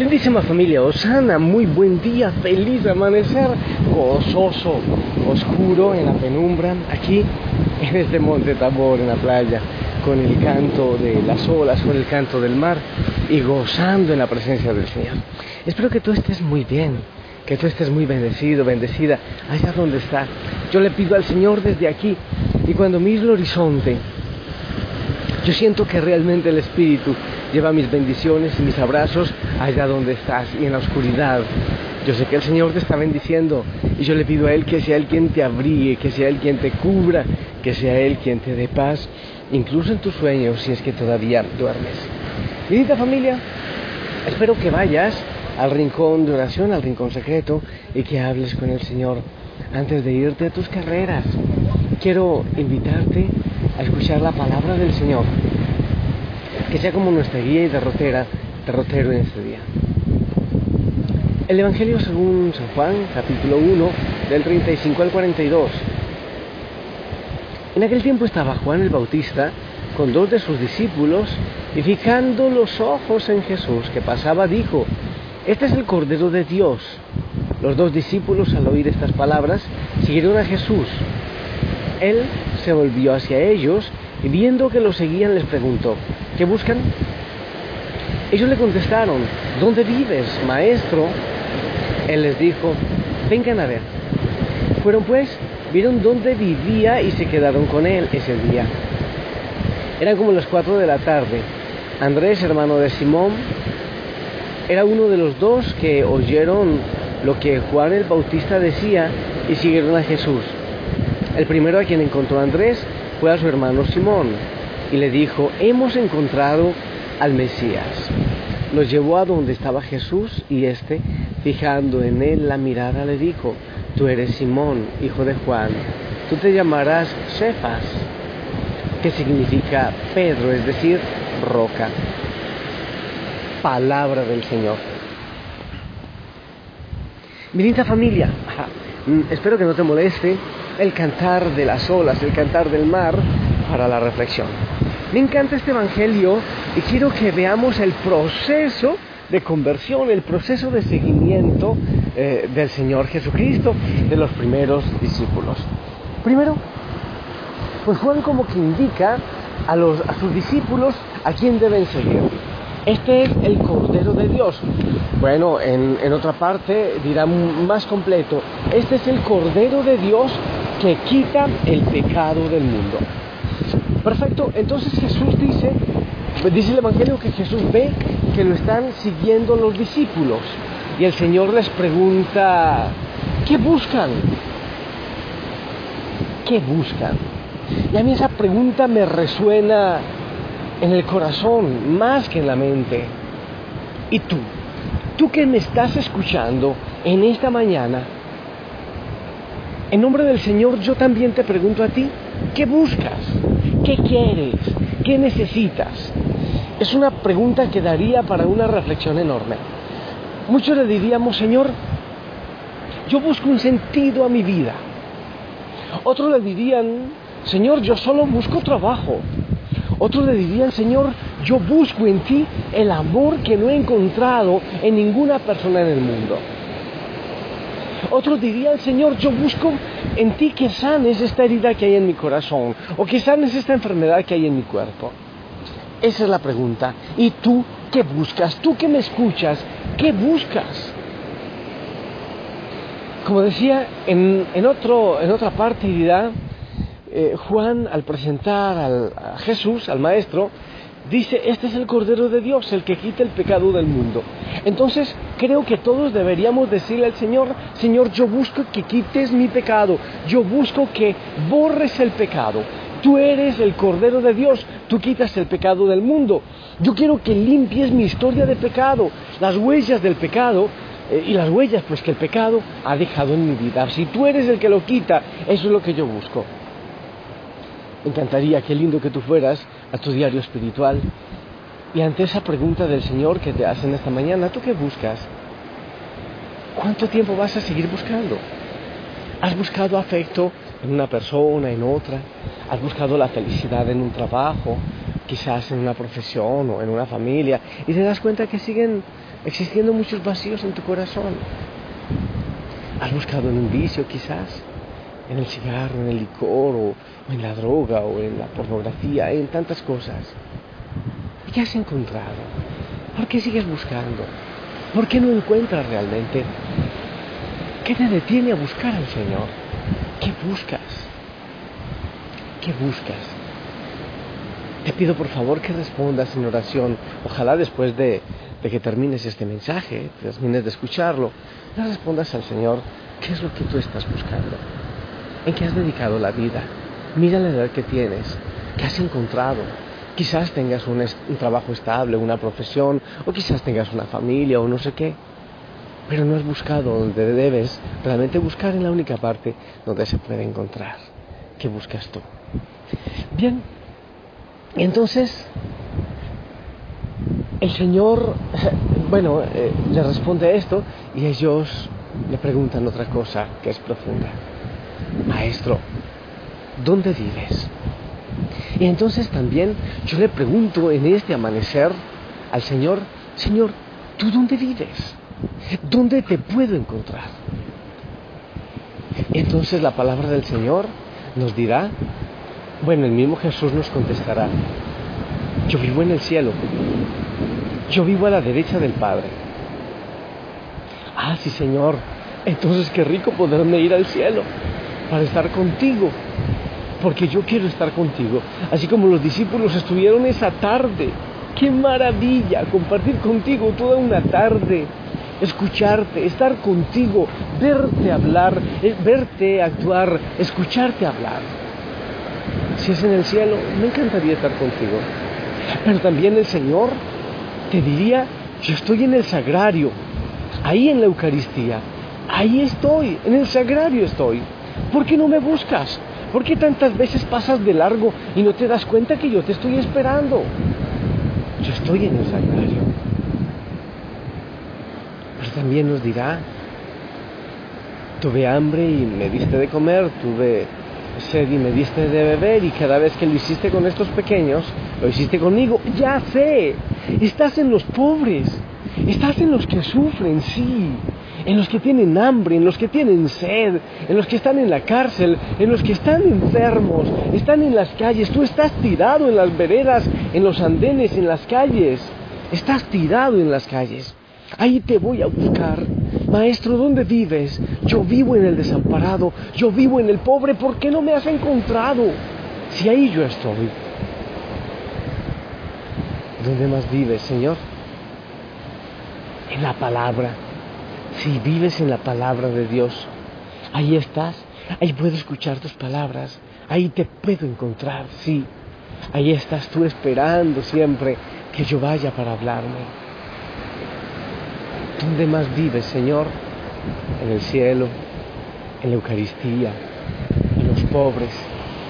Lindísima familia, Osana, muy buen día, feliz amanecer, gozoso, oscuro en la penumbra, aquí en este monte Tabor, en la playa, con el canto de las olas, con el canto del mar y gozando en la presencia del Señor. Espero que tú estés muy bien, que tú estés muy bendecido, bendecida, allá donde está. Yo le pido al Señor desde aquí y cuando miro el horizonte, yo siento que realmente el Espíritu lleva mis bendiciones y mis abrazos allá donde estás y en la oscuridad. Yo sé que el Señor te está bendiciendo y yo le pido a Él que sea Él quien te abrigue, que sea Él quien te cubra, que sea Él quien te dé paz, incluso en tus sueños si es que todavía duermes. Querida familia, espero que vayas al rincón de oración, al rincón secreto y que hables con el Señor antes de irte a tus carreras. Quiero invitarte a escuchar la palabra del Señor, que sea como nuestra guía y derrotera, derrotero en este día. El Evangelio según San Juan, capítulo 1, del 35 al 42. En aquel tiempo estaba Juan el Bautista con dos de sus discípulos y fijando los ojos en Jesús que pasaba dijo, este es el Cordero de Dios. Los dos discípulos al oír estas palabras siguieron a Jesús. Él se volvió hacia ellos y viendo que lo seguían les preguntó, ¿qué buscan? Ellos le contestaron, ¿dónde vives, maestro? Él les dijo, vengan a ver. Fueron pues, vieron dónde vivía y se quedaron con él ese día. Eran como las cuatro de la tarde. Andrés, hermano de Simón, era uno de los dos que oyeron lo que Juan el Bautista decía y siguieron a Jesús. El primero a quien encontró Andrés fue a su hermano Simón y le dijo, hemos encontrado al Mesías. Los llevó a donde estaba Jesús y éste, fijando en él la mirada, le dijo, tú eres Simón, hijo de Juan, tú te llamarás Cefas, que significa Pedro, es decir, roca. Palabra del Señor. Mi linda familia, mm, espero que no te moleste el cantar de las olas, el cantar del mar para la reflexión. Me encanta este Evangelio y quiero que veamos el proceso de conversión, el proceso de seguimiento eh, del Señor Jesucristo, de los primeros discípulos. Primero, pues Juan como que indica a, sus discípulos a quién deben seguir. Este es el Cordero de Dios. Bueno, en, en, otra parte dirá más completo, este es el Cordero de Dios que quita el pecado del mundo. Perfecto, entonces Jesús dice, dice el Evangelio que Jesús ve que lo están siguiendo los discípulos y el Señor les pregunta, ¿qué buscan? ¿Qué buscan? Y a mí esa pregunta me resuena en el corazón más que en la mente. ¿Y tú? Tú que me estás escuchando en esta mañana, en nombre del Señor yo también te pregunto a ti, ¿qué buscas? ¿Qué quieres? ¿Qué necesitas? Es una pregunta que daría para una reflexión enorme. Muchos le diríamos, Señor, yo busco un sentido a mi vida. Otros le dirían, Señor, yo solo busco trabajo. Otros le dirían, Señor, yo busco en ti el amor que no he encontrado en ninguna persona en el mundo. Otros dirían, Señor, yo busco en ti que sanes esta herida que hay en mi corazón o que sanes esta enfermedad que hay en mi cuerpo. Esa es la pregunta. ¿Y tú qué buscas? Tú que me escuchas, ¿qué buscas? Como decía, en, en, otro, en otra parte dirá, eh, Juan al presentar al, a Jesús, al Maestro, dice, este es el Cordero de Dios, el que quita el pecado del mundo. Entonces, creo que todos deberíamos decirle al Señor, Señor, yo busco que quites mi pecado, yo busco que borres el pecado. Tú eres el Cordero de Dios, tú quitas el pecado del mundo. Yo quiero que limpies mi historia de pecado, las huellas del pecado eh, y las huellas pues que el pecado ha dejado en mi vida. Si tú eres el que lo quita, eso es lo que yo busco. Encantaría, qué lindo que tú fueras a tu diario espiritual y ante esa pregunta del Señor que te hacen esta mañana, ¿tú qué buscas? ¿Cuánto tiempo vas a seguir buscando? ¿Has buscado afecto en una persona, en otra? ¿Has buscado la felicidad en un trabajo? quizás en una profesión o en una familia, y te das cuenta que siguen existiendo muchos vacíos en tu corazón. Has buscado en un vicio quizás, en el cigarro, en el licor, o, en la droga, o en la pornografía, en tantas cosas. ¿Y qué has encontrado? ¿Por qué sigues buscando? ¿Por qué no encuentras realmente? ¿Qué te detiene a buscar al Señor? ¿Qué buscas? ¿Qué buscas? Te pido por favor que respondas en oración. Ojalá después de, de que termines este mensaje, termines de escucharlo, le respondas al Señor qué es lo que tú estás buscando. ¿En qué has dedicado la vida? Mira la edad que tienes, qué has encontrado. Quizás tengas un, trabajo estable, una profesión, o quizás tengas una familia o no sé qué. Pero no has buscado donde debes realmente buscar en la única parte donde se puede encontrar. ¿Qué buscas tú? Bien, entonces el Señor, bueno, eh, le responde esto y ellos le preguntan otra cosa que es profunda. Maestro, ¿dónde vives? Y entonces también yo le pregunto en este amanecer al Señor, Señor, ¿tú dónde vives? ¿Dónde te puedo encontrar? Entonces la palabra del Señor nos dirá, bueno, el mismo Jesús nos contestará, yo vivo en el cielo, yo vivo a la derecha del Padre. Ah, sí, Señor, entonces qué rico poderme ir al cielo para estar contigo, porque yo quiero estar contigo, así como los discípulos estuvieron esa tarde. Qué maravilla compartir contigo toda una tarde, escucharte, estar contigo, verte hablar, eh, verte actuar, escucharte hablar. Si es en el cielo, me encantaría estar contigo. Pero también el Señor te diría, yo estoy en el sagrario, ahí en la Eucaristía, ahí estoy, en el sagrario estoy. ¿Por qué no me buscas? ¿Por qué tantas veces pasas de largo y no te das cuenta que yo te estoy esperando? Yo estoy en el sagrario. Pero también nos dirá, tuve hambre y me diste de comer, tuve sed y me diste de beber y cada vez que lo hiciste con estos pequeños, lo hiciste conmigo. Ya sé, estás en los pobres, estás en los que sufren, sí, en los que tienen hambre, en los que tienen sed, en los que están en la cárcel, en los que están enfermos, están en las calles. Tú estás tirado en las veredas, en los andenes, en las calles. Estás tirado en las calles. Ahí te voy a buscar. Maestro, ¿dónde vives? Yo vivo en el desamparado, yo vivo en el pobre, ¿por qué no me has encontrado? Si ahí yo estoy. ¿Dónde más vives, Señor? En la palabra. Si vives en la palabra de Dios, ahí estás, ahí puedo escuchar tus palabras, ahí te puedo encontrar, sí. Ahí estás tú esperando siempre que yo vaya para hablarme. ¿Dónde más vives, Señor? En el cielo, en la Eucaristía, en los pobres.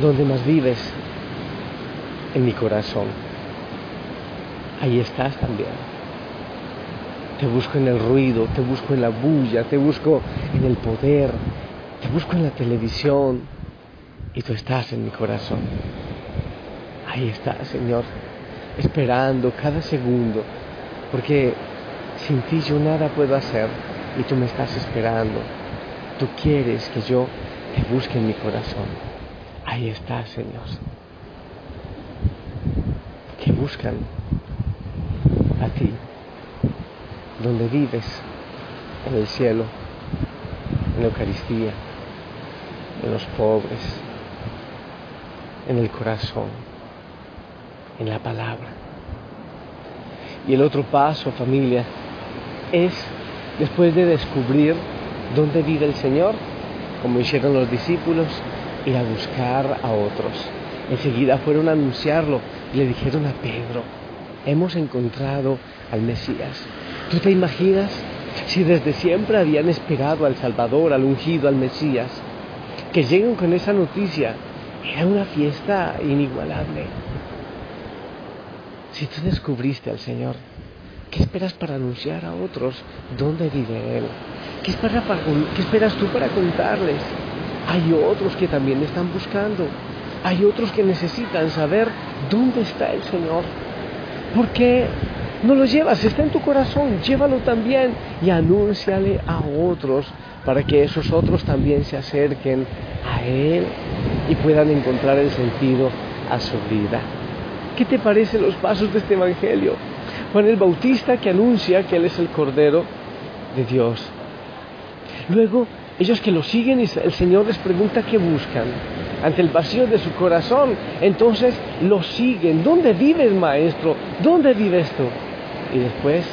¿Dónde más vives? En mi corazón. Ahí estás también. Te busco en el ruido, te busco en la bulla, te busco en el poder, te busco en la televisión y tú estás en mi corazón. Ahí estás, Señor, esperando cada segundo, porque sin ti yo nada puedo hacer y tú me estás esperando. Tú quieres que yo te busque en mi corazón. Ahí estás, Señor. Que buscan a ti, donde vives, en el cielo, en la Eucaristía, en los pobres, en el corazón, en la palabra. Y el otro paso, familia, es, después de descubrir dónde vive el Señor, como hicieron los discípulos, ir a buscar a otros. Enseguida fueron a anunciarlo y le dijeron a Pedro, hemos encontrado al Mesías. ¿Tú te imaginas si desde siempre habían esperado al Salvador, al ungido, al Mesías? Que lleguen con esa noticia. Era una fiesta inigualable. Si tú descubriste al Señor, ¿Qué esperas para anunciar a otros dónde vive Él? ¿Qué, ¿Qué esperas tú para contarles? Hay otros que también están buscando. Hay otros que necesitan saber ¿Dónde está el Señor? ¿Por qué no lo llevas? Está en tu corazón, llévalo también y anúnciale a otros para que esos otros también se acerquen a Él y puedan encontrar el sentido a su vida. ¿Qué te parecen los pasos de este Evangelio? Juan el Bautista que anuncia que Él es el Cordero de Dios. Luego, ellos que lo siguen y el Señor les pregunta qué buscan ante el vacío de su corazón. Entonces lo siguen. ¿Dónde vives, maestro? ¿Dónde vives tú? Y después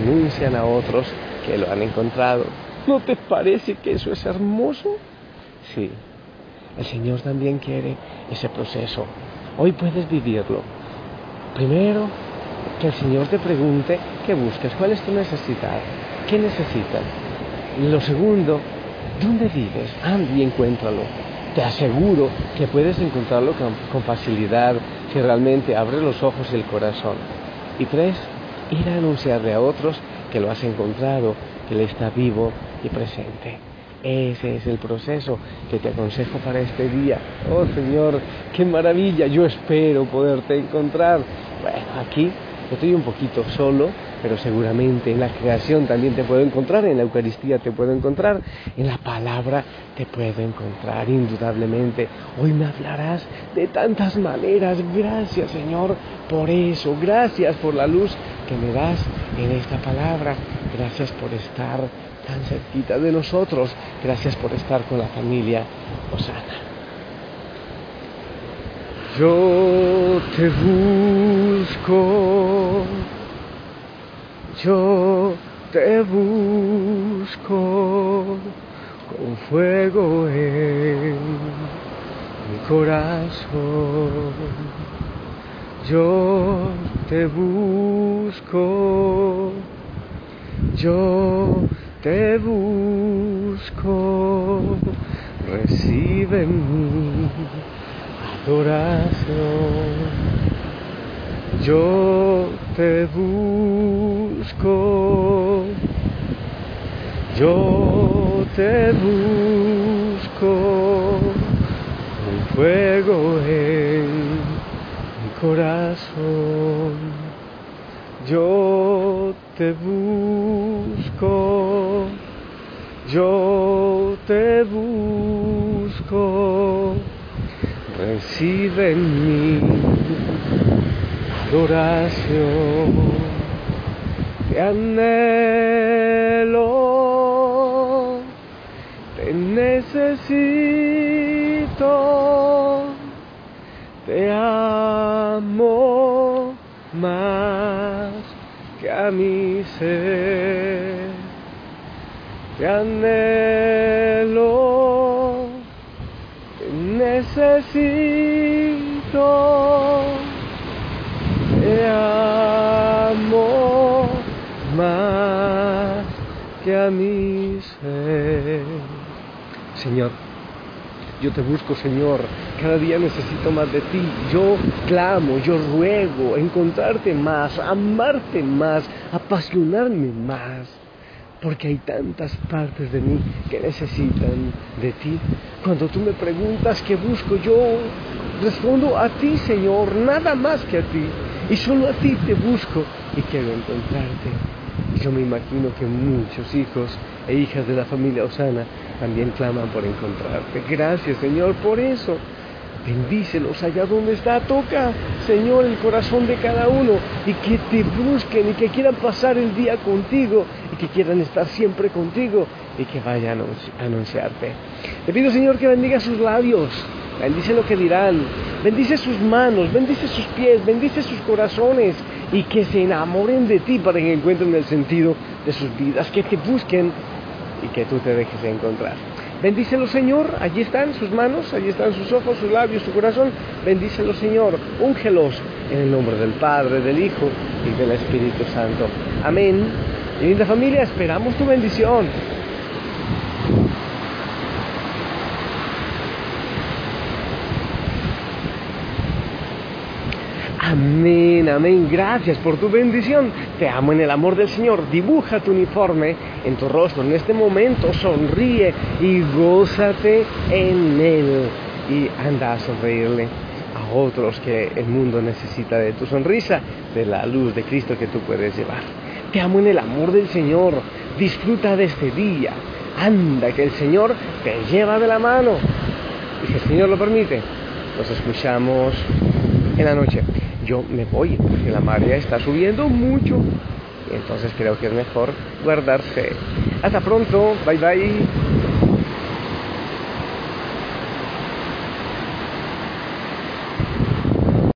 anuncian a otros que lo han encontrado. ¿No te parece que eso es hermoso? Sí, el Señor también quiere ese proceso. Hoy puedes vivirlo. Primero, que el Señor te pregunte qué buscas, cuál es tu necesidad, qué necesitas. Lo segundo, ¿dónde vives? Anda y encuéntralo. Te aseguro que puedes encontrarlo con, facilidad si realmente abres los ojos y el corazón. Y tres, ir a anunciarle a otros que lo has encontrado, que Él está vivo y presente. Ese es el proceso que te aconsejo para este día. Oh Señor, qué maravilla, yo espero poderte encontrar. Bueno, aquí estoy un poquito solo, pero seguramente en la creación también te puedo encontrar, en la Eucaristía te puedo encontrar, en la palabra te puedo encontrar, indudablemente. Hoy me hablarás de tantas maneras. Gracias Señor por eso, gracias por la luz que me das en esta palabra, gracias por estar tan cerquita de nosotros, gracias por estar con la familia Osana. Yo te busco yo te busco con fuego en mi corazón. Yo te busco, yo te busco, recibe adoración. Yo te busco, yo te busco, un fuego corazón, yo te busco, yo te busco, recibe en mí adoración. Te anhelo, te necesito, te amo más que a mi ser. Te anhelo, necesito te amo más que a mi. Señor, yo te busco, Señor. Cada día necesito más de ti. Yo clamo, yo ruego encontrarte más, amarte más, apasionarme más. Porque hay tantas partes de mí que necesitan de ti. Cuando tú me preguntas qué busco, yo respondo a ti, Señor, nada más que a ti y solo a ti te busco y quiero encontrarte. Yo me imagino que muchos hijos e hijas de la familia Osana también claman por encontrarte. Gracias Señor por eso. Bendícelos allá donde está. Toca, Señor, el corazón de cada uno y que te busquen y que quieran pasar el día contigo y que quieran estar siempre contigo y que vayan a anunciarte. Te pido, Señor, que bendiga sus labios bendice lo que dirán, bendice sus manos, bendice sus pies, bendice sus corazones y que se enamoren de ti para que encuentren el sentido de sus vidas, que te busquen y que tú te dejes encontrar. Bendícelo Señor, allí están sus manos, allí están sus ojos, sus labios, su corazón. Bendícelo Señor, úngelos en el nombre del Padre, del Hijo y del Espíritu Santo. Amén. Y linda familia, esperamos tu bendición. Amén, amén. Gracias por tu bendición. Te amo en el amor del Señor. Dibuja tu uniforme en tu rostro en este momento. Sonríe y gózate en Él. Y anda a sonreírle otros que el mundo necesita de tu sonrisa, de la luz de Cristo que tú puedes llevar. Te amo en el amor del Señor. Disfruta de este día. Anda, que el Señor te lleva de la mano. Y si el Señor lo permite, nos escuchamos en la noche. Yo me voy porque la marea está subiendo mucho. Entonces creo que es mejor guardarse. Hasta pronto. Bye bye.